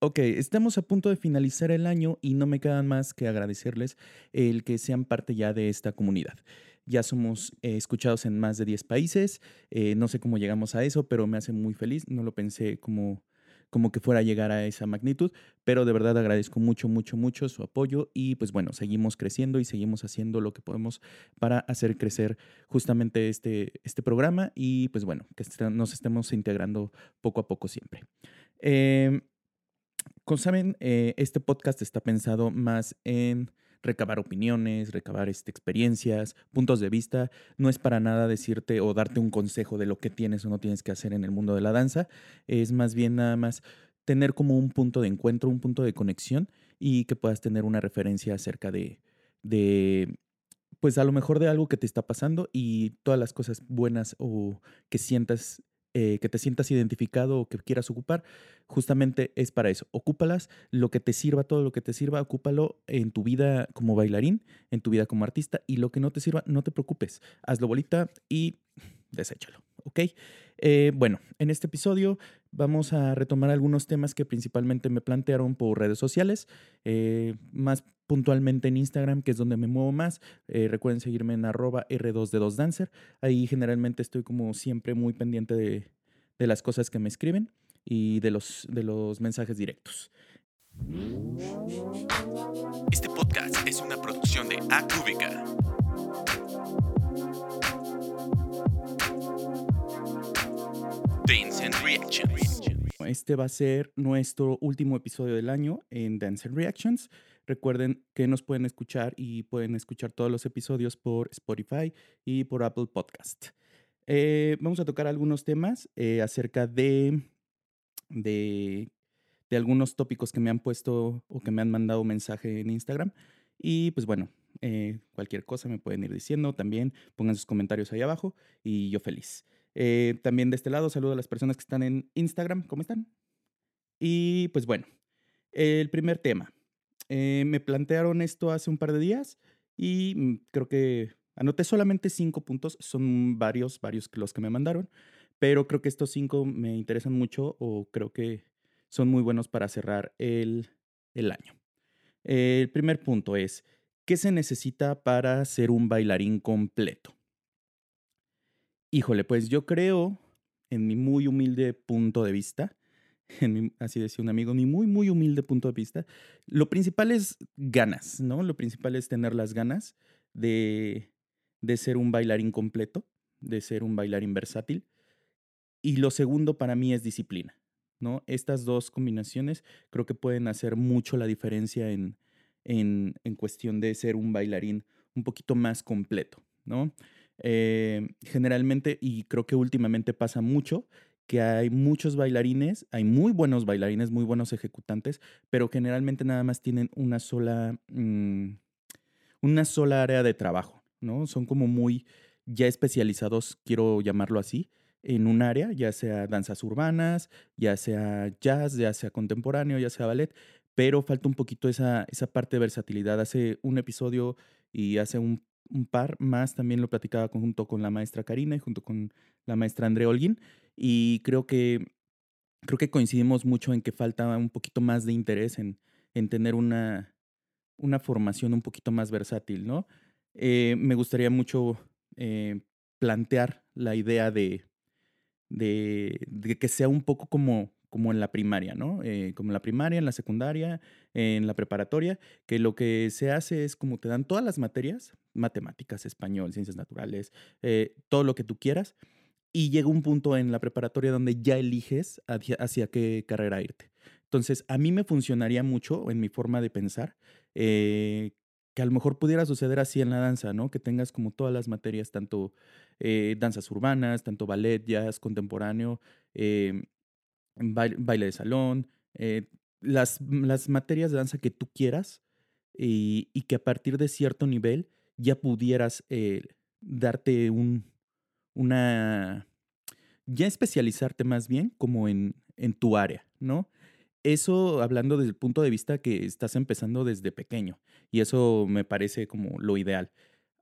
Ok, estamos a punto de finalizar el año y no me quedan más que agradecerles el que sean parte ya de esta comunidad. Ya somos eh, escuchados en más de 10 países, eh, no sé cómo llegamos a eso, pero me hace muy feliz, no lo pensé como, como que fuera a llegar a esa magnitud, pero de verdad agradezco mucho, mucho, mucho su apoyo y pues bueno, seguimos creciendo y seguimos haciendo lo que podemos para hacer crecer justamente este, este programa y pues bueno, que nos estemos integrando poco a poco siempre. Eh, como saben, eh, este podcast está pensado más en recabar opiniones, recabar este, experiencias, puntos de vista. No es para nada decirte o darte un consejo de lo que tienes o no tienes que hacer en el mundo de la danza. Es más bien nada más tener como un punto de encuentro, un punto de conexión y que puedas tener una referencia acerca de, de pues a lo mejor de algo que te está pasando y todas las cosas buenas o que sientas eh, que te sientas identificado o que quieras ocupar, justamente es para eso. Ocúpalas, lo que te sirva, todo lo que te sirva, ocúpalo en tu vida como bailarín, en tu vida como artista y lo que no te sirva, no te preocupes. Hazlo bolita y deséchalo, ¿ok? Eh, bueno, en este episodio vamos a retomar algunos temas que principalmente me plantearon por redes sociales, eh, más puntualmente en Instagram, que es donde me muevo más. Eh, recuerden seguirme en arroba R2D2Dancer. Ahí generalmente estoy como siempre muy pendiente de, de las cosas que me escriben y de los, de los mensajes directos. Este podcast es una producción de Acúbica. Dance and Reactions. Este va a ser nuestro último episodio del año en Dance and Reactions. Recuerden que nos pueden escuchar y pueden escuchar todos los episodios por Spotify y por Apple Podcast. Eh, vamos a tocar algunos temas eh, acerca de, de, algunos tópicos que me han puesto o que me han mandado mensaje en Instagram. Y pues bueno, eh, cualquier cosa me pueden ir diciendo también. Pongan sus comentarios ahí abajo y yo feliz. También de este lado, saludo a las personas que están en Instagram. ¿Cómo están? Y pues bueno, el primer tema. Eh, me plantearon esto hace un par de días y mm, creo que anoté solamente cinco puntos. Son varios, varios los que me mandaron, pero creo que estos cinco me interesan mucho o creo que son muy buenos para cerrar el, el año. El primer punto es, ¿qué se necesita para ser un bailarín completo? Híjole, pues yo creo, en mi muy humilde punto de vista, en así decía un amigo, mi muy, muy humilde punto de vista, lo principal es ganas, ¿no? Lo principal es tener las ganas de, de ser un bailarín completo, de ser un bailarín versátil. Y lo segundo para mí es disciplina, ¿no? Estas dos combinaciones creo que pueden hacer mucho la diferencia en, en, en cuestión de ser un bailarín un poquito más completo, ¿no? Eh, generalmente, y creo que últimamente pasa mucho, que hay muchos bailarines, hay muy buenos bailarines, muy buenos ejecutantes, pero generalmente nada más tienen una sola, mm, una sola área de trabajo, ¿no? Son como muy ya especializados, quiero llamarlo así, en un área, ya sea danzas urbanas, ya sea jazz, ya sea contemporáneo, ya sea ballet, pero falta un poquito esa, esa parte de versatilidad. Hace un episodio y hace un un par más, también lo platicaba junto con la maestra Karina y junto con la maestra André Olguín. Y creo que, creo que coincidimos mucho en que falta un poquito más de interés en, en tener una, una formación un poquito más versátil, ¿no? Eh, me gustaría mucho eh, plantear la idea de, de, de, que sea un poco como como en la primaria, ¿no? Eh, como en la primaria, en la secundaria, en la preparatoria, que lo que se hace es como te dan todas las materias, matemáticas, español, ciencias naturales, eh, todo lo que tú quieras, y llega un punto en la preparatoria donde ya eliges hacia, qué carrera irte. Entonces, a mí me funcionaría mucho en mi forma de pensar, eh, que a lo mejor pudiera suceder así en la danza, ¿no? Que tengas como todas las materias, tanto danzas urbanas, tanto ballet, jazz, contemporáneo, baile, de salón, eh, las, las, materias de danza que tú quieras y, y, que a partir de cierto nivel ya pudieras eh, darte un, una, ya especializarte más bien como en, en tu área, ¿no? Eso hablando desde el punto de vista que estás empezando desde pequeño y eso me parece como lo ideal.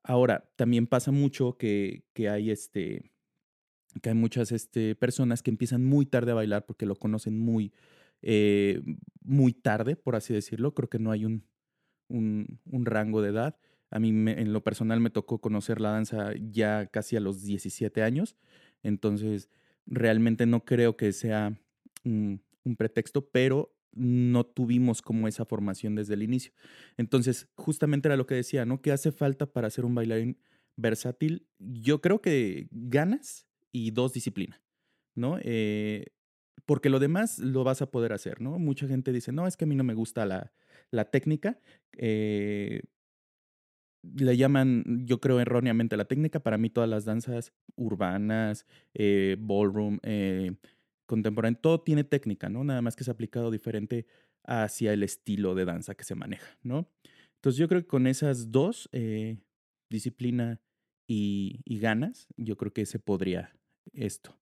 Ahora, también pasa mucho que, que hay este, que hay muchas este, personas que empiezan muy tarde a bailar porque lo conocen muy, eh, muy tarde, por así decirlo. Creo que no hay un, un, un rango de edad. A mí en lo personal me tocó conocer la danza ya casi a los 17 años, entonces realmente no creo que sea un, un pretexto, pero no tuvimos como esa formación desde el inicio. Entonces, justamente era lo que decía, ¿no? ¿Qué hace falta para ser un bailarín versátil? Yo creo que ganas y dos disciplinas, ¿no? Eh, porque lo demás lo vas a poder hacer, ¿no? Mucha gente dice, no, es que a mí no me gusta la, la técnica. Eh, le llaman, yo creo erróneamente la técnica, para mí todas las danzas urbanas, eh, ballroom, contemporáneo, todo tiene técnica, ¿no? Nada más que es aplicado diferente hacia el estilo de danza que se maneja, ¿no? Entonces yo creo que con esas dos, disciplina y, ganas, yo creo que se podría esto.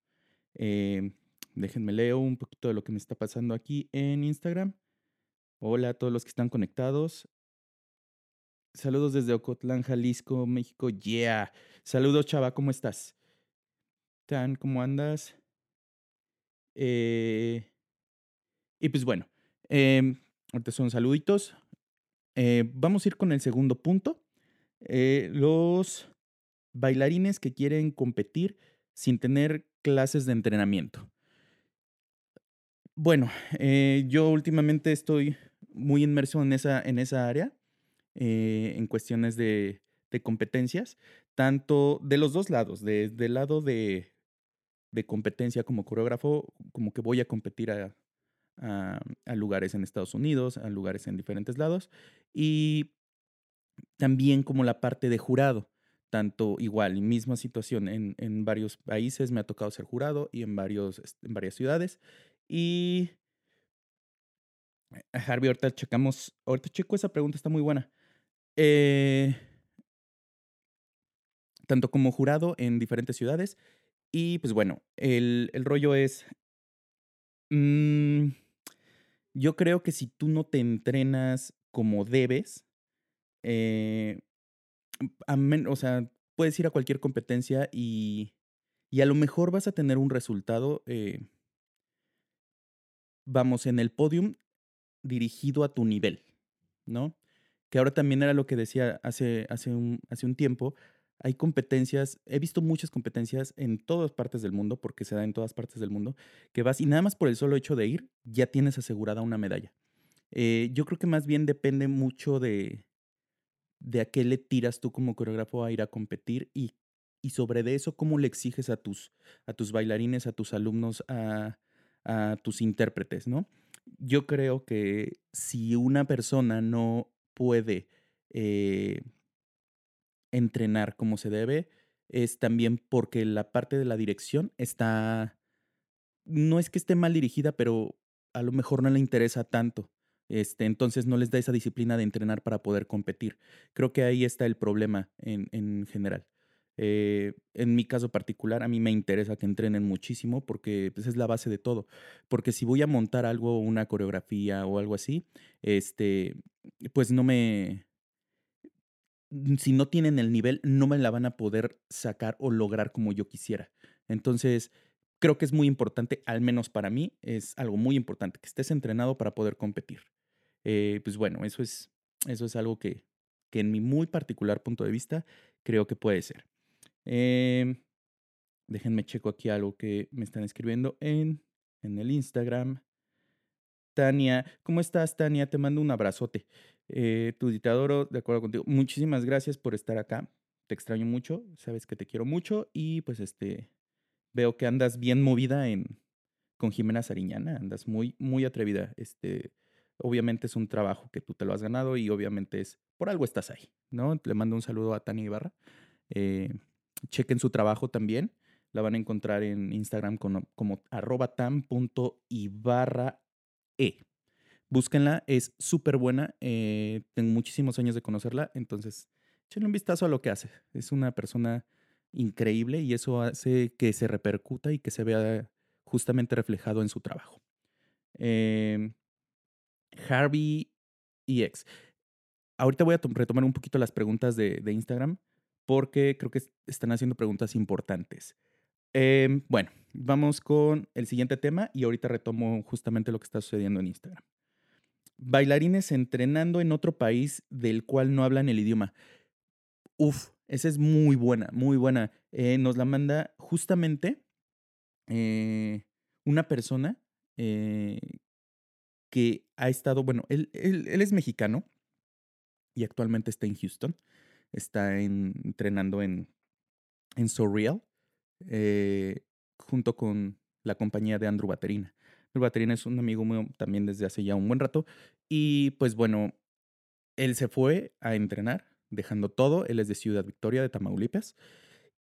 Eh, déjenme leo un poquito de lo que me está pasando aquí en Instagram. Hola a todos los que están conectados. Saludos desde Ocotlán, Jalisco, México. Yeah. Saludos, chava, ¿cómo estás? Tan, ¿cómo andas? Eh, y pues bueno, eh, son saluditos. Eh, vamos a ir con el segundo punto. Los bailarines que quieren competir sin tener clases de entrenamiento. Bueno, eh, yo últimamente estoy muy inmerso en esa, en esa área, eh, en cuestiones de, de competencias, tanto de los dos lados, desde el lado de de competencia como coreógrafo, como que voy a competir a, a, lugares en Estados Unidos, a lugares en diferentes lados, y también como la parte de jurado, tanto igual, misma situación en, en varios países, me ha tocado ser jurado y en, varios, en varias ciudades, y Harvey, ahorita checamos, ahorita checo esa pregunta, está muy buena. Eh, tanto como jurado en diferentes ciudades y pues bueno, el, el rollo es, mmm, yo creo que si tú no te entrenas como debes, eh, o sea, puedes ir a cualquier competencia y, y, a lo mejor vas a tener un resultado, eh, vamos, en el podium dirigido a tu nivel, ¿no? Que ahora también era lo que decía hace, hace, un, hace un tiempo, hay competencias, he visto muchas competencias en todas partes del mundo, porque se da en todas partes del mundo, que vas y nada más por el solo hecho de ir, ya tienes asegurada una medalla. Eh, yo creo que más bien depende mucho de, de a qué le tiras tú como coreógrafo a ir a competir y, y sobre de eso cómo le exiges a tus, a tus bailarines, a tus alumnos, a, a tus intérpretes, ¿no? Yo creo que si una persona no puede... Eh, entrenar como se debe, es también porque la parte de la dirección está, no es que esté mal dirigida, pero a lo mejor no le interesa tanto. Este, entonces no les da esa disciplina de entrenar para poder competir. Creo que ahí está el problema en, en general. Eh, en mi caso particular, a mí me interesa que entrenen muchísimo porque pues, es la base de todo. Porque si voy a montar algo, una coreografía o algo así, este, pues no me, Mm, si no tienen el nivel, no me la van a poder sacar o lograr como yo quisiera. Entonces, creo que es muy importante, al menos para mí, es algo muy importante, que estés entrenado para poder competir. Eh, pues bueno, eso es, eso es algo que, que en mi muy particular punto de vista creo que puede ser. Eh, déjenme checo aquí algo que me están escribiendo en, en el Instagram. Tania, ¿cómo estás, Tania? Te mando un abrazote. Eh, tu dictador, de acuerdo contigo. Muchísimas gracias por estar acá. Te extraño mucho, sabes que te quiero mucho y pues este veo que andas bien movida en con Jimena Sariñana, andas muy muy atrevida. Este, obviamente es un trabajo que tú te lo has ganado y obviamente es por algo estás ahí, ¿no? Le mando un saludo a Tania Ibarra. Eh, chequen su trabajo también. La van a encontrar en Instagram como, como arroba tam.ibarrae. Búsquenla, es súper buena. Eh, tengo muchísimos años de conocerla, entonces échenle un vistazo a lo que hace. Es una persona increíble y eso hace que se repercuta y que se vea justamente reflejado en su trabajo. Eh, Harvey EX. Ahorita voy a retomar un poquito las preguntas de, Instagram porque creo que están haciendo preguntas importantes. Eh, bueno, vamos con el siguiente tema y ahorita retomo justamente lo que está sucediendo en Instagram. bailarines entrenando en otro país del cual no hablan el idioma. Uf, esa es muy buena, muy buena. Eh, nos la manda justamente eh, una persona eh, que ha estado, bueno, él, él, es mexicano y actualmente está en Houston. Está entrenando en, en Surreal junto con la compañía de Andrew Baterina. Andrew Baterina es un amigo mío también desde hace ya un buen rato. Y pues bueno, él se fue a entrenar, dejando todo. Él es de Ciudad Victoria, de Tamaulipas.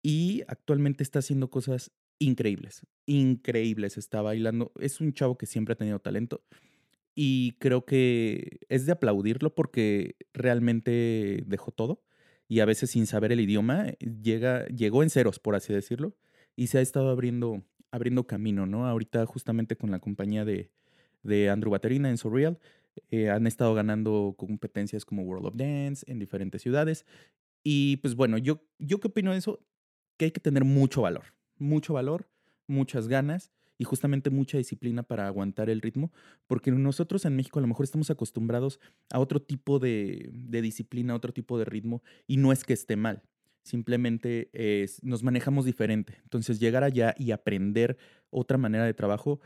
Y actualmente está haciendo cosas increíbles, increíbles. Está bailando. Es un chavo que siempre ha tenido talento. Y creo que es de aplaudirlo porque realmente dejó todo. Y a veces sin saber el idioma, llega, llegó en ceros, por así decirlo. Y se ha estado abriendo abriendo camino, ¿no? Ahorita justamente con la compañía de, de Andrew Baterina en Surreal, eh, han estado ganando competencias como World of Dance en diferentes ciudades. Y pues bueno, yo, yo qué opino de eso, que hay que tener mucho valor, mucho valor, muchas ganas y justamente mucha disciplina para aguantar el ritmo, porque nosotros en México a lo mejor estamos acostumbrados a otro tipo de, de disciplina, otro tipo de ritmo, y no es que esté mal, simplemente nos manejamos diferente. Entonces, llegar allá y aprender otra manera de trabajo,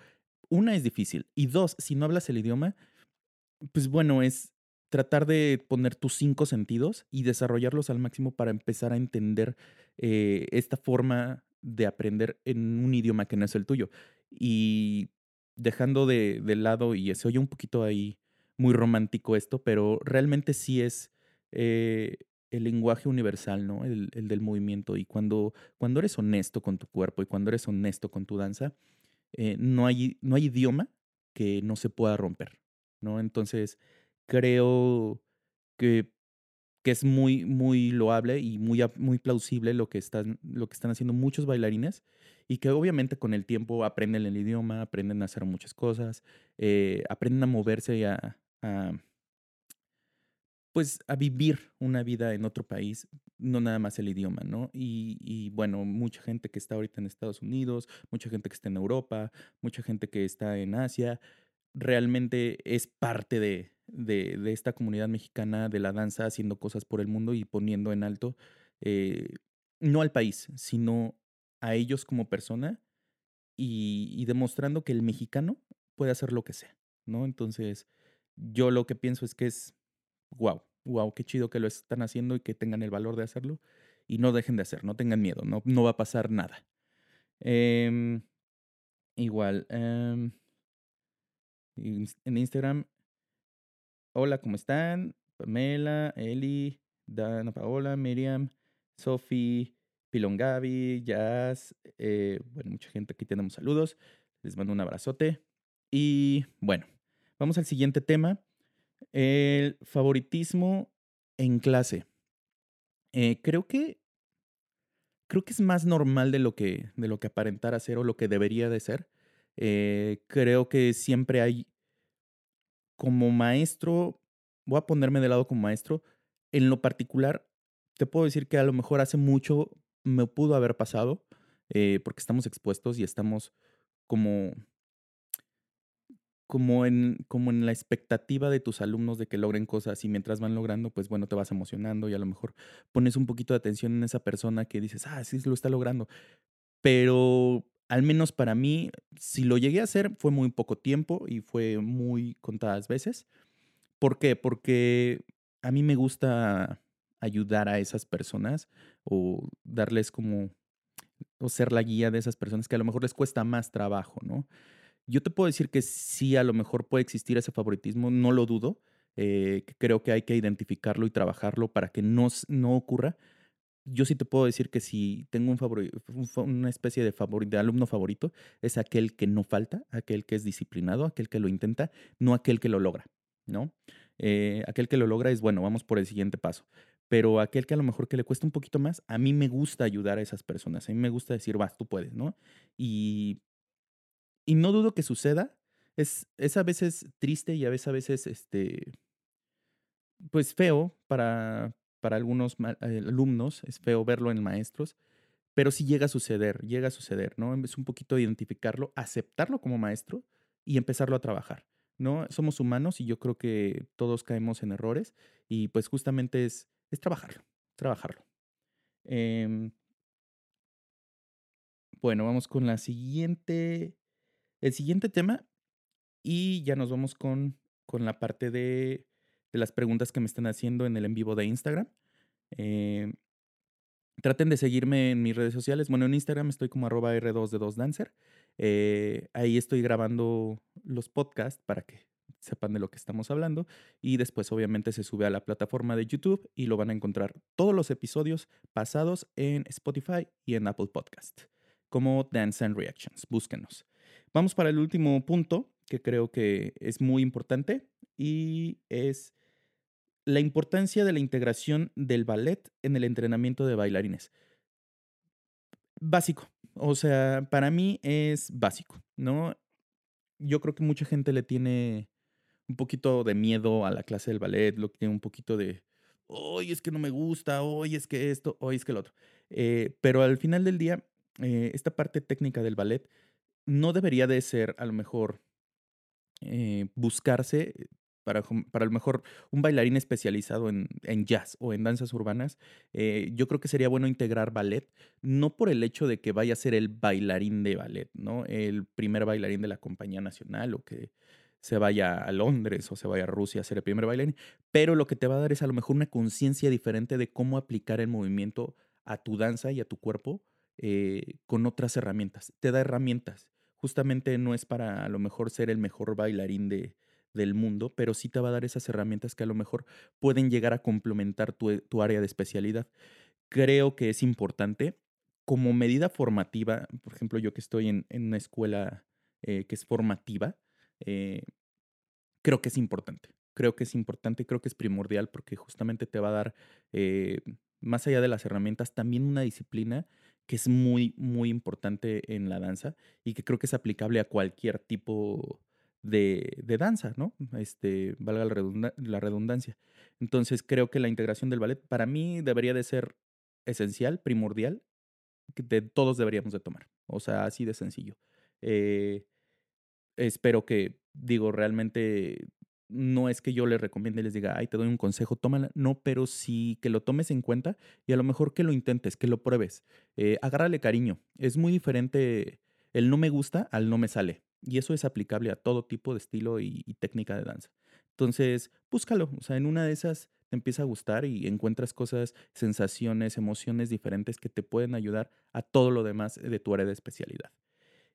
una es difícil. Y dos, si no hablas el idioma, pues bueno, es tratar de poner tus cinco sentidos y desarrollarlos al máximo para empezar a entender eh, esta forma de aprender en un idioma que no es el tuyo. Y dejando de, lado, y se oye un poquito ahí muy romántico esto, pero realmente sí es eh, el lenguaje universal, ¿no? El, del movimiento. Y cuando, cuando eres honesto con tu cuerpo y cuando eres honesto con tu danza, eh, no, hay, no hay idioma que no se pueda romper, ¿no? Entonces, creo que, que es muy, muy loable y muy, muy plausible lo que, están, lo que están haciendo muchos bailarines y que obviamente con el tiempo aprenden el idioma, aprenden a hacer muchas cosas, eh, aprenden a moverse y a pues a vivir una vida en otro país, no nada más el idioma, ¿no? Y, bueno, mucha gente que está ahorita en Estados Unidos, mucha gente que está en Europa, mucha gente que está en Asia, realmente es parte de, de, esta comunidad mexicana de la danza haciendo cosas por el mundo y poniendo en alto, eh, no al país, sino a ellos como persona y, y demostrando que el mexicano puede hacer lo que sea, ¿no? Entonces, yo lo que pienso es que es wow, wow, qué chido que lo están haciendo y que tengan el valor de hacerlo. Y no dejen de hacer, no tengan miedo, no, no va a pasar nada. Em, igual, em, en Instagram, hola, ¿cómo están? Pamela, Eli, Dana Paola, Miriam, Sofi, Pilongavi, Jazz, eh, bueno, mucha gente aquí tenemos saludos. Les mando un abrazote. Y bueno, vamos al siguiente tema. El favoritismo en clase. Eh, creo que. Creo que es más normal de lo que, de lo que aparentara ser o lo que debería de ser. Eh, creo que siempre hay. Como maestro. Voy a ponerme de lado como maestro. En lo particular, te puedo decir que a lo mejor hace mucho me pudo haber pasado. Eh, porque estamos expuestos y estamos como como en, como en la expectativa de tus alumnos de que logren cosas y mientras van logrando, pues bueno, te vas emocionando y a lo mejor pones un poquito de atención en esa persona que dices, ah, sí, lo está logrando. Pero al menos para mí, si lo llegué a hacer, fue muy poco tiempo y fue muy contadas veces. ¿Por qué? Porque a mí me gusta ayudar a esas personas o darles como, o ser la guía de esas personas que a lo mejor les cuesta más trabajo, ¿no? Yo te puedo decir que sí, a lo mejor puede existir ese favoritismo, no lo dudo. Eh, creo que hay que identificarlo y trabajarlo para que no, no ocurra. Yo sí te puedo decir que si tengo un una especie de, de alumno favorito, es aquel que no falta, aquel que es disciplinado, aquel que lo intenta, no aquel que lo logra, ¿no? Eh, aquel que lo logra es, bueno, vamos por el siguiente paso. Pero aquel que a lo mejor que le cuesta un poquito más, a mí me gusta ayudar a esas personas. A mí me gusta decir, vas, tú puedes, ¿no? Y y no dudo que suceda. Es, es a veces triste y a veces, a veces, este, pues feo para, para algunos eh, alumnos, es feo verlo en maestros, pero sí llega a suceder, llega a suceder, ¿no? Es un poquito identificarlo, aceptarlo como maestro y empezarlo a trabajar, ¿no? Somos humanos y yo creo que todos caemos en errores y pues justamente es, es trabajarlo, trabajarlo. Em, bueno, vamos con la siguiente, el siguiente tema y ya nos vamos con, con la parte de, de las preguntas que me están haciendo en el en vivo de Instagram. Eh, traten de seguirme en mis redes sociales. Bueno, en Instagram estoy como arroba R2D2Dancer. Eh, ahí estoy grabando los podcasts para que sepan de lo que estamos hablando. Y después obviamente se sube a la plataforma de YouTube y lo van a encontrar todos los episodios pasados en Spotify y en Apple Podcast como Dance and Reactions. Búsquenos. Vamos para el último punto que creo que es muy importante y es la importancia de la integración del ballet en el entrenamiento de bailarines. Básico, o sea, para mí es básico, ¿no? Yo creo que mucha gente le tiene un poquito de miedo a la clase del ballet, lo que tiene un poquito de, hoy es que no me gusta, hoy es que esto, hoy es que lo otro. Eh, pero al final del día, eh, esta parte técnica del ballet no debería de ser a lo mejor eh, buscarse para, para a lo mejor un bailarín especializado en, en jazz o en danzas urbanas, eh, yo creo que sería bueno integrar ballet, no por el hecho de que vaya a ser el bailarín de ballet, ¿no? El primer bailarín de la compañía nacional o que se vaya a Londres o se vaya a Rusia a ser el primer bailarín, pero lo que te va a dar es a lo mejor una conciencia diferente de cómo aplicar el movimiento a tu danza y a tu cuerpo eh, con otras herramientas. Te da herramientas. Justamente no es para a lo mejor ser el mejor bailarín de, del mundo, pero sí te va a dar esas herramientas que a lo mejor pueden llegar a complementar tu, eh, área de especialidad. Creo que es importante como medida formativa, por ejemplo, yo que estoy en, una escuela eh, que es formativa, eh, creo que es importante. Creo que es importante, creo que es primordial porque justamente te va a dar, más allá de las herramientas, también una disciplina que es muy, muy importante en la danza y que creo que es aplicable a cualquier tipo de, de danza, ¿no? Este, valga la, la redundancia. Entonces creo que la integración del ballet para mí debería de ser esencial, primordial, que de todos deberíamos de tomar. O sea, así de sencillo. Eh, espero que, digo, realmente no es que yo les recomiende y les diga, ay, te doy un consejo, tómala. No, pero sí que lo tomes en cuenta y a lo mejor que lo intentes, que lo pruebes. Eh, agárrale cariño. Es muy diferente el no me gusta al no me sale. Y eso es aplicable a todo tipo de estilo y, técnica de danza. Entonces, búscalo. O sea, en una de esas te empieza a gustar y encuentras cosas, sensaciones, emociones diferentes que te pueden ayudar a todo lo demás de tu área de especialidad.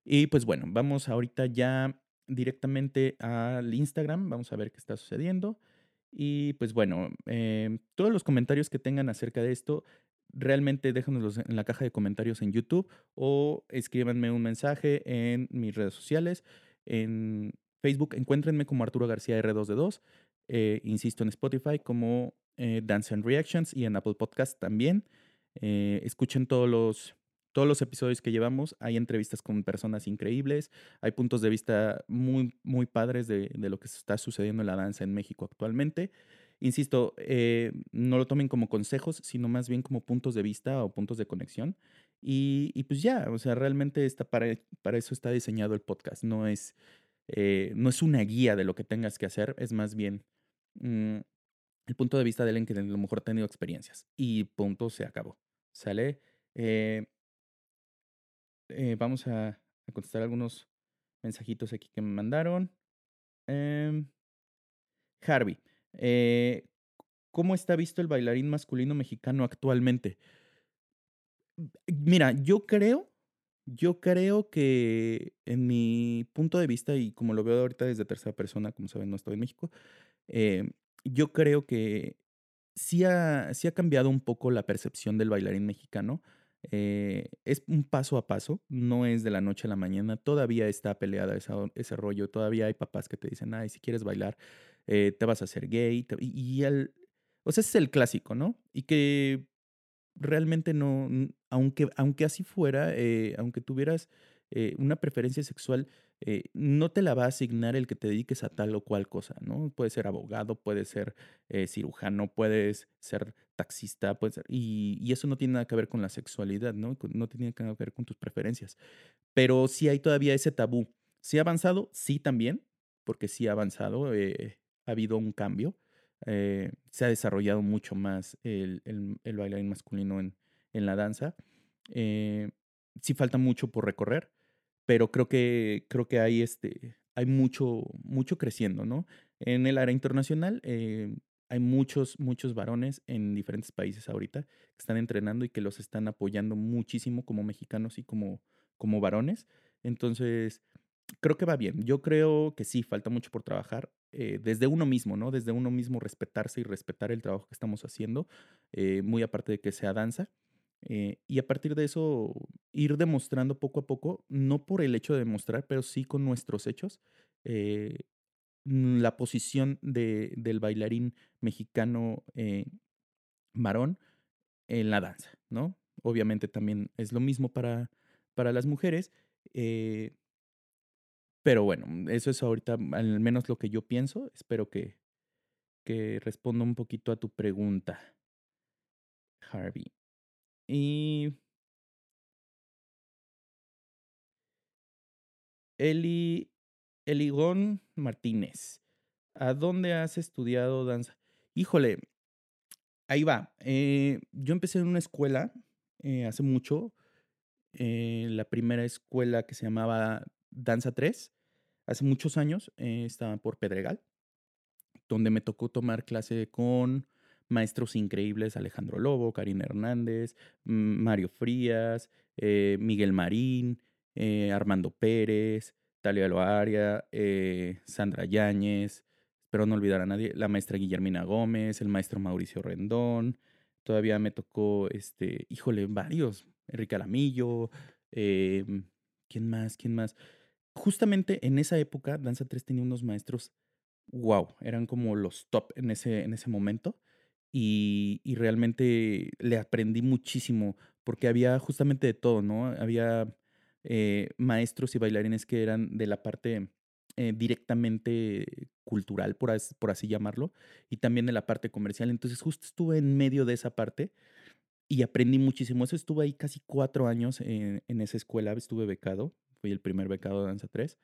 Y pues bueno, vamos ahorita ya directamente al Instagram. Vamos a ver qué está sucediendo. Y pues bueno, em, todos los comentarios que tengan acerca de esto, realmente déjanoslos en la caja de comentarios en YouTube o escríbanme un mensaje en mis redes sociales. En Facebook, encuéntrenme como Arturo García R2D2. Eh, insisto, en Spotify como eh, Dance and Reactions y en Apple Podcast también. Eh, escuchen todos los, todos los episodios que llevamos. Hay entrevistas con personas increíbles. Hay puntos de vista muy, muy padres de, de lo que está sucediendo en la danza en México actualmente. Insisto, eh, no lo tomen como consejos, sino más bien como puntos de vista o puntos de conexión. Y, pues ya, o sea, realmente está para, para eso está diseñado el podcast. No es, eh, no es una guía de lo que tengas que hacer, es más bien mm, el punto de vista de alguien que a lo mejor ha tenido experiencias. Y punto, se acabó. ¿Sale? Eh, vamos a, a, contestar algunos mensajitos aquí que me mandaron. Em, Harvey. Eh, ¿Cómo está visto el bailarín masculino mexicano actualmente? Mira, yo creo, yo creo que en mi punto de vista, y como lo veo ahorita desde tercera persona, como saben, no estoy en México, eh, yo creo que sí ha, sí ha cambiado un poco la percepción del bailarín mexicano. Eh, es un paso a paso, no es de la noche a la mañana, todavía está peleada ese rollo, todavía hay papás que te dicen, ay, si quieres bailar, eh, te vas a hacer gay, y, el, o sea, ese es el clásico, ¿no? Y que realmente no, aunque, aunque así fuera, eh, aunque tuvieras eh, una preferencia sexual, no te la va a asignar el que te dediques a tal o cual cosa, ¿no? Puede ser abogado, puede ser cirujano, puedes ser taxista, puede ser, y, y, eso no tiene nada que ver con la sexualidad, ¿no? No tiene nada que ver con tus preferencias. Pero sí hay todavía ese tabú. ¿Sí ha avanzado? Sí también, porque sí ha avanzado, eh, ha habido un cambio. eh, se ha desarrollado mucho más el, el- el bailarín masculino en, en la danza. Eh, sí falta mucho por recorrer, pero creo que, creo que hay, este, hay mucho, mucho creciendo, ¿no? En el área internacional eh, hay muchos, muchos varones en diferentes países ahorita que están entrenando y que los están apoyando muchísimo como mexicanos y como, como varones. Entonces, creo que va bien. Yo creo que sí, falta mucho por trabajar. eh, desde uno mismo, ¿no? Desde uno mismo respetarse y respetar el trabajo que estamos haciendo, eh, muy aparte de que sea danza. eh, y a partir de eso, ir demostrando poco a poco, no por el hecho de demostrar, pero sí con nuestros hechos, mm, la posición de, del bailarín mexicano varón en la danza, ¿no? Obviamente también es lo mismo para, para las mujeres, pero bueno, mm, eso es ahorita mm, al menos lo que yo pienso. Espero que, que responda un poquito a tu pregunta, Harvey. Y Eli, Eligón Martínez, ¿a dónde has estudiado danza? Híjole, ahí va. eh, yo empecé en una escuela eh, hace mucho, eh, la primera escuela que se llamaba Danza 3, hace muchos años, eh, estaba por Pedregal, donde me tocó tomar clase con maestros increíbles, Alejandro Lobo, Karina Hernández, mm, Mario Frías, eh, Miguel Marín, eh, Armando Pérez, Talia Loaria, Sandra Yáñez, espero no olvidar a nadie, la maestra Guillermina Gómez, el maestro Mauricio Rendón, todavía me tocó, este, híjole, varios, Enrique Alamillo, em, ¿quién más? ¿Quién más? Justamente en esa época, Danza 3 tenía unos maestros, wow, eran como los top en ese, en ese momento. Y, y realmente le aprendí muchísimo, porque había justamente de todo, ¿no? Había eh, maestros y bailarines que eran de la parte eh, directamente cultural, por, por así llamarlo, y también de la parte comercial. Entonces justo estuve en medio de esa parte y aprendí muchísimo. Eso estuve ahí casi cuatro años en, en esa escuela, estuve becado, fui el primer becado de Danza 3.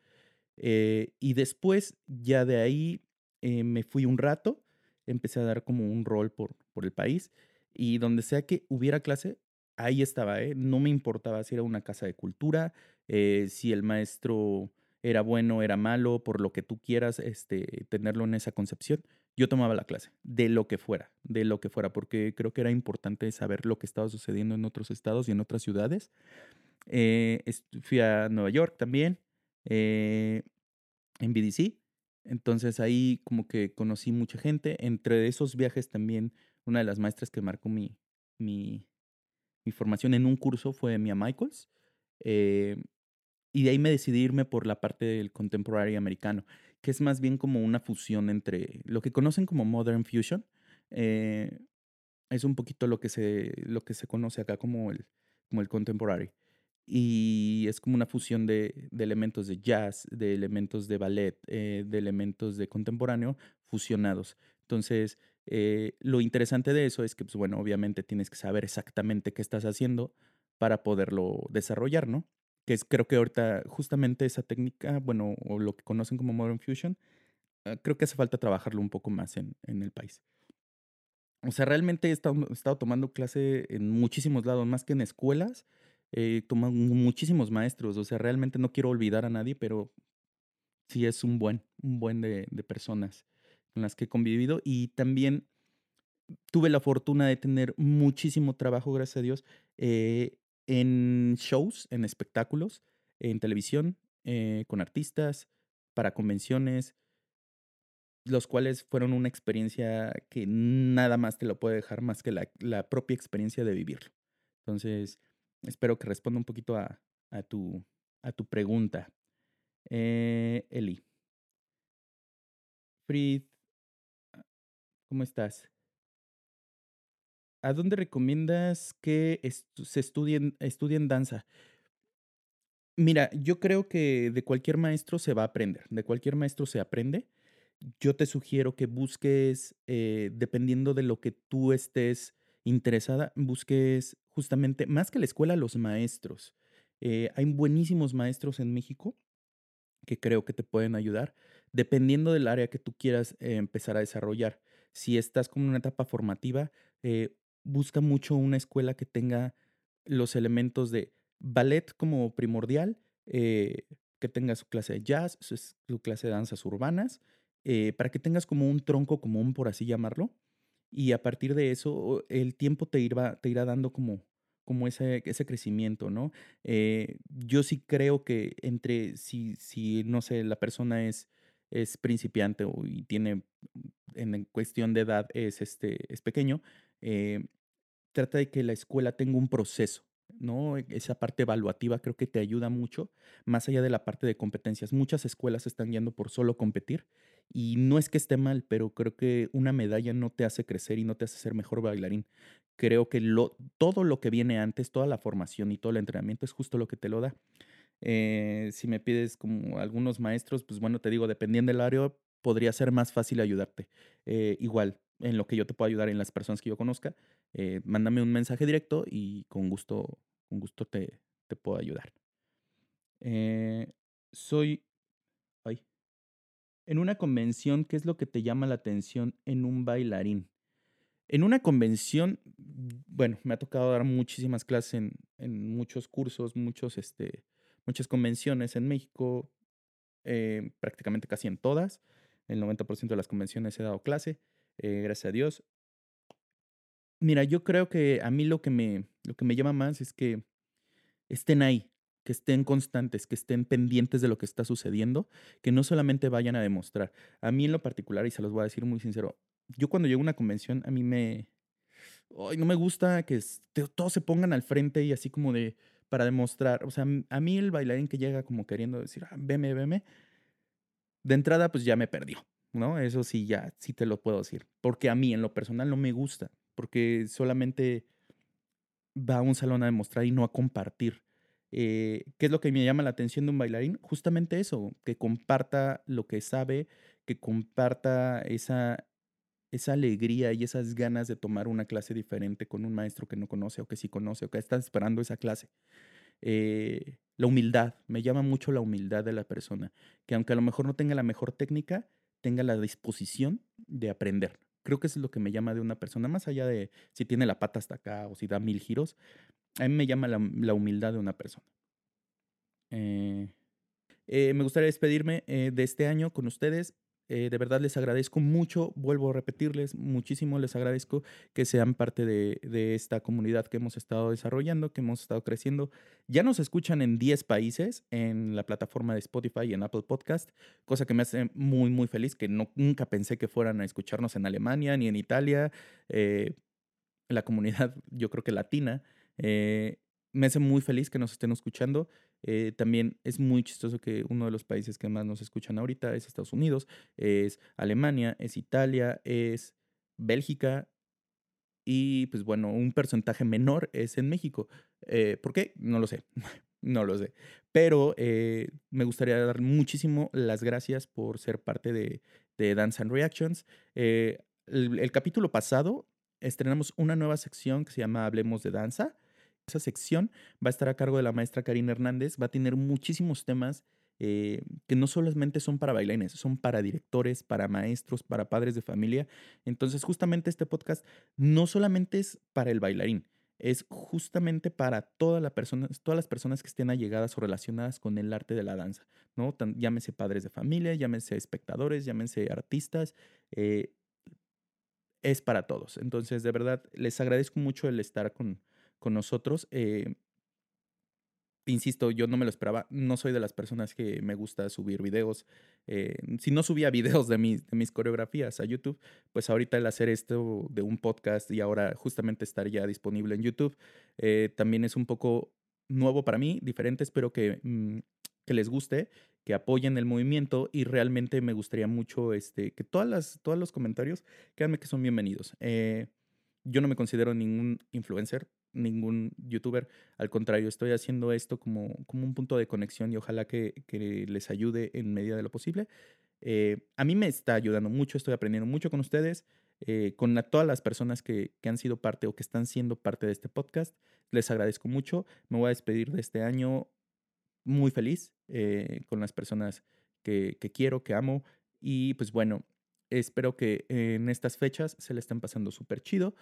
Eh, y después, ya de ahí, eh, me fui un rato, empecé a dar como un rol por, por el país y donde sea que hubiera clase, ahí estaba, ¿eh? No me importaba si era una casa de cultura, eh, si el maestro era bueno, era malo, por lo que tú quieras, este, tenerlo en esa concepción. Yo tomaba la clase, de lo que fuera, de lo que fuera, porque creo que era importante saber lo que estaba sucediendo en otros estados y en otras ciudades. Eh, fui a Nueva York también, eh, en BDC. Entonces ahí como que conocí mucha gente. Entre esos viajes también, una de las maestras que marcó mi, mi, formación en un curso fue Mia Michaels. eh, y de ahí me decidí irme por la parte del contemporary americano, que es más bien como una fusión entre lo que conocen como modern fusion. es un poquito lo que se, lo que se conoce acá como el, como el contemporary. Y es como una fusión de, de elementos de jazz, de elementos de ballet, eh, de elementos de contemporáneo fusionados. Entonces, eh, lo interesante de eso es que, pues bueno, obviamente tienes que saber exactamente qué estás haciendo para poderlo desarrollar, ¿no? Que es, creo que ahorita justamente esa técnica, bueno, o lo que conocen como Modern Fusion, ah, creo que hace falta trabajarlo un poco más en, en el país. O sea, realmente he estado, he estado tomando clase en muchísimos lados, más que en escuelas. Tomado mu- muchísimos maestros. O sea, realmente no quiero olvidar a nadie, pero sí es un buen, un buen de, de personas con las que he convivido. Y también tuve la fortuna de tener muchísimo trabajo, gracias a Dios, eh, en shows, en espectáculos, en televisión, eh, con artistas, para convenciones, los cuales fueron una experiencia que nada más te lo puede dejar más que la, la propia experiencia de vivirlo. Entonces, espero que responda un poquito a, tu, pregunta. Eh, Eli. Frid, ¿cómo estás? ¿A dónde recomiendas que se estudien, estudien danza? Mira, yo creo que de cualquier maestro se va a aprender, de cualquier maestro se aprende. Yo te sugiero que busques, eh, dependiendo de lo que tú estés interesada, busques justamente, más que la escuela, los maestros. Eh, hay buenísimos maestros en México que creo que te pueden ayudar. dependiendo del área que tú quieras eh, empezar a desarrollar. Si estás como en una etapa formativa, eh, busca mucho una escuela que tenga los elementos de ballet como primordial, que tenga su clase de jazz, su clase de danzas urbanas, para que tengas como un tronco común, por así llamarlo. Y a partir de eso, el tiempo te irá, te irá dando como como ese, ese crecimiento, ¿no? Eh, yo sí creo que entre, si, si no sé, la persona es, es principiante o, y tiene, en cuestión de edad, es, este, es pequeño, eh, trata de que la escuela tenga un proceso, ¿no? Esa parte evaluativa creo que te ayuda mucho, más allá de la parte de competencias. Muchas escuelas están yendo por solo competir y no es que esté mal, pero creo que una medalla no te hace crecer y no te hace ser mejor bailarín. Creo que lo, todo lo que viene antes, toda la formación y todo el entrenamiento es justo lo que te lo da. Eh, si me pides como algunos maestros, pues bueno, te digo, dependiendo del área, podría ser más fácil ayudarte. Eh, igual, en lo que yo te puedo ayudar en las personas que yo conozca, eh, mándame un mensaje directo y con gusto, con gusto te, te puedo ayudar. soy en una convención, ¿qué es lo que te llama la atención en un bailarín? En una convención, bueno, me ha tocado dar muchísimas clases en, muchos cursos, muchos, este, muchas convenciones en México, eh, prácticamente casi en todas. El 90% de las convenciones he dado clase, eh, gracias a Dios. Mira, yo creo que a mí lo que me, lo que me llama más es que estén ahí, que estén constantes, que estén pendientes de lo que está sucediendo, que no solamente vayan a demostrar. A mí en lo particular, y se los voy a decir muy sincero, yo cuando llego a una convención, a mí me... Ay, no me gusta que todos se pongan al frente y así como de para demostrar. O sea, a mí el bailarín que llega como queriendo decir, ah, veme, veme, de entrada pues ya me perdió, ¿no? Eso sí, ya, sí te lo puedo decir. Porque a mí en lo personal no me gusta, porque solamente va a un salón a demostrar y no a compartir. Eh, ¿Qué es lo que me llama la atención de un bailarín? Justamente eso, que comparta lo que sabe, que comparta esa, esa alegría y esas ganas de tomar una clase diferente con un maestro que no conoce o que sí conoce o que está esperando esa clase. Eh, la humildad, me llama mucho la humildad de la persona, que aunque a lo mejor no tenga la mejor técnica, tenga la disposición de aprender. Creo que es lo que me llama de una persona, más allá de si tiene la pata hasta acá o si da mil giros, a mí me llama la, humildad de una persona. Eh, eh, me gustaría despedirme eh, de este año con ustedes. de verdad les agradezco mucho, vuelvo a repetirles, muchísimo les agradezco que sean parte de, de, esta comunidad que hemos estado desarrollando, que hemos estado creciendo. Ya nos escuchan en 10 países en la plataforma de Spotify y en Apple Podcast, cosa que me hace muy, muy feliz, que no, nunca pensé que fueran a escucharnos en Alemania ni en Italia. la comunidad, yo creo que latina. Eh, me hace muy feliz que nos estén escuchando. Eh, también es muy chistoso que uno de los países que más nos escuchan ahorita es Estados Unidos, es Alemania, es Italia, es Bélgica y pues bueno, un porcentaje menor es en México. Eh, ¿Por qué? No lo sé, no lo sé. Pero me gustaría dar muchísimo las gracias por ser parte de, de Dance and Reactions. el capítulo pasado estrenamos una nueva sección que se llama Hablemos de Danza esa sección va a estar a cargo de la maestra Karina Hernández, va a tener muchísimos temas eh, que no solamente son para bailarines, son para directores, para maestros, para padres de familia. Entonces, justamente este podcast no solamente es para el bailarín, es justamente para todas las personas que estén allegadas o relacionadas con el arte de la danza, ¿no? llámese padres de familia, llámese espectadores, llámense artistas, eh, es para todos. Entonces, de verdad, les agradezco mucho el estar con, con nosotros. Eh, insisto, yo no me lo esperaba. No soy de las personas que me gusta subir videos. Eh, si no subía videos de mis, de mis coreografías a YouTube, pues ahorita el hacer esto de un podcast y ahora justamente estar ya disponible en YouTube, eh, también es un poco nuevo para mí, diferente. Espero que, mm, que les guste, que apoyen el movimiento y realmente me gustaría mucho este, que todas las, todos los comentarios, créanme que son bienvenidos. yo no me considero ningún influencer, ningún youtuber. Al contrario, estoy haciendo esto como, como un punto de conexión y ojalá que, les ayude en medida de lo posible. Eh, a mí me está ayudando mucho, estoy aprendiendo mucho con ustedes, eh, con todas las personas que, han sido parte o que están siendo parte de este podcast. Les agradezco mucho. Me voy a despedir de este año muy feliz eh, con las personas que, que, quiero, que amo, Y pues bueno, espero que en estas fechas se le estén pasando súper chido.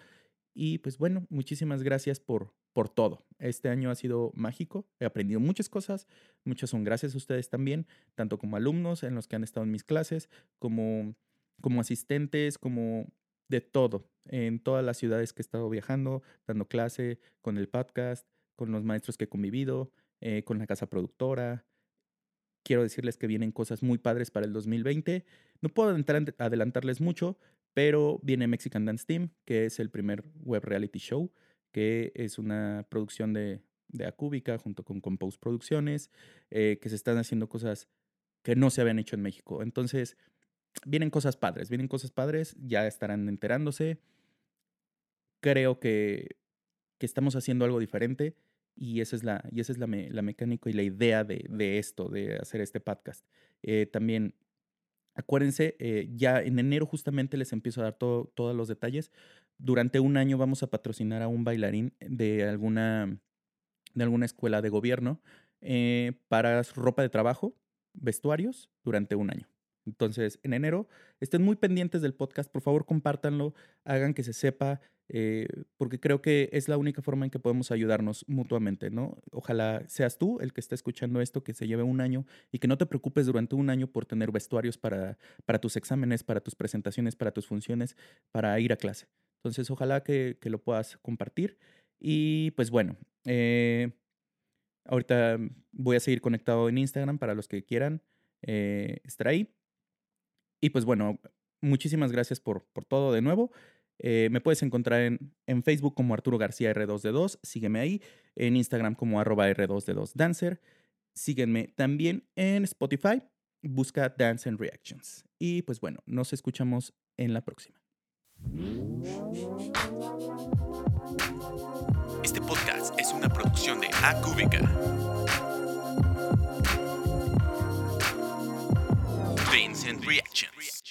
Y pues bueno, muchísimas gracias por, por todo. Este año ha sido mágico, he aprendido muchas cosas, muchas son gracias a ustedes también, tanto como alumnos en los que han estado en mis clases, como, como asistentes, como de todo, en todas las ciudades que he estado viajando, dando clase, con el podcast, con los maestros que he convivido, eh, con la casa productora. Quiero decirles que vienen cosas muy padres para el 2020. No puedo adelantarles mucho, pero viene Mexican Dance Team, que es el primer web reality show, que es una producción de, de Acúbica junto con Compose Producciones, eh, que se están haciendo cosas que no se habían hecho en México. Entonces, vienen cosas padres, vienen cosas padres, ya estarán enterándose. Creo que, que estamos haciendo algo diferente y esa es la, y esa es la, la mecánica y la idea de, de, esto, de hacer este podcast. Eh, también acuérdense, eh, ya en enero justamente les empiezo a dar todo, todos los detalles. Durante un año vamos a patrocinar a un bailarín de alguna, de alguna escuela de gobierno eh, para ropa de trabajo, vestuarios, durante un año. Entonces, en enero, estén muy pendientes del podcast, por favor, compártanlo, hagan que se sepa, eh, porque creo que es la única forma en que podemos ayudarnos mutuamente, ¿no? Ojalá seas tú el que esté escuchando esto, que se lleve un año y que no te preocupes durante un año por tener vestuarios para, para tus exámenes, para tus presentaciones, para tus funciones, para ir a clase. Entonces, ojalá que, que lo puedas compartir. Y pues bueno, eh, ahorita voy a seguir conectado en Instagram para los que quieran eh, estar ahí. Y pues bueno, muchísimas gracias por, por todo de nuevo. Eh, me puedes encontrar en, en, Facebook como Arturo García R2D2, sígueme ahí, en Instagram como arroba R2D2Dancer, sígueme también en Spotify, busca Dance Reactions. Y pues bueno, nos escuchamos en la próxima. Este podcast es una producción de Acúbica. Dance and Reactions.